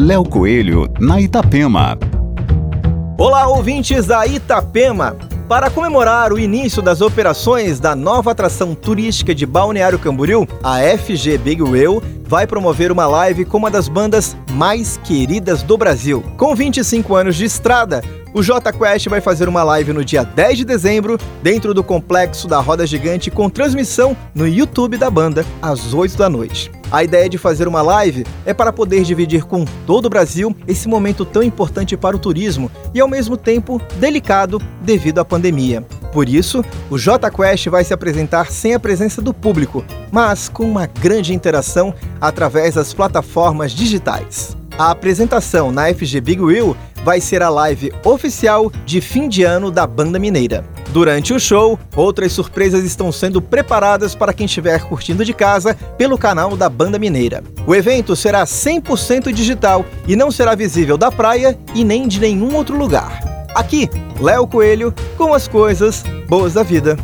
Léo Coelho, na Itapema. Olá, ouvintes da Itapema! Para comemorar o início das operações da nova atração turística de Balneário Camboriú, a FG Big Wheel vai promover uma live com uma das bandas mais queridas do Brasil. Com 25 anos de estrada, o J Quest vai fazer uma live no dia 10 de dezembro, dentro do complexo da Roda Gigante, com transmissão no YouTube da banda, às 8 da noite. A ideia de fazer uma live é para poder dividir com todo o Brasil esse momento tão importante para o turismo e ao mesmo tempo delicado devido à pandemia. Por isso, o J Quest vai se apresentar sem a presença do público, mas com uma grande interação através das plataformas digitais. A apresentação na FG Big Wheel vai ser a live oficial de fim de ano da banda mineira. Durante o show, outras surpresas estão sendo preparadas para quem estiver curtindo de casa pelo canal da Banda Mineira. O evento será 100% digital e não será visível da praia e nem de nenhum outro lugar. Aqui, Léo Coelho com as coisas boas da vida.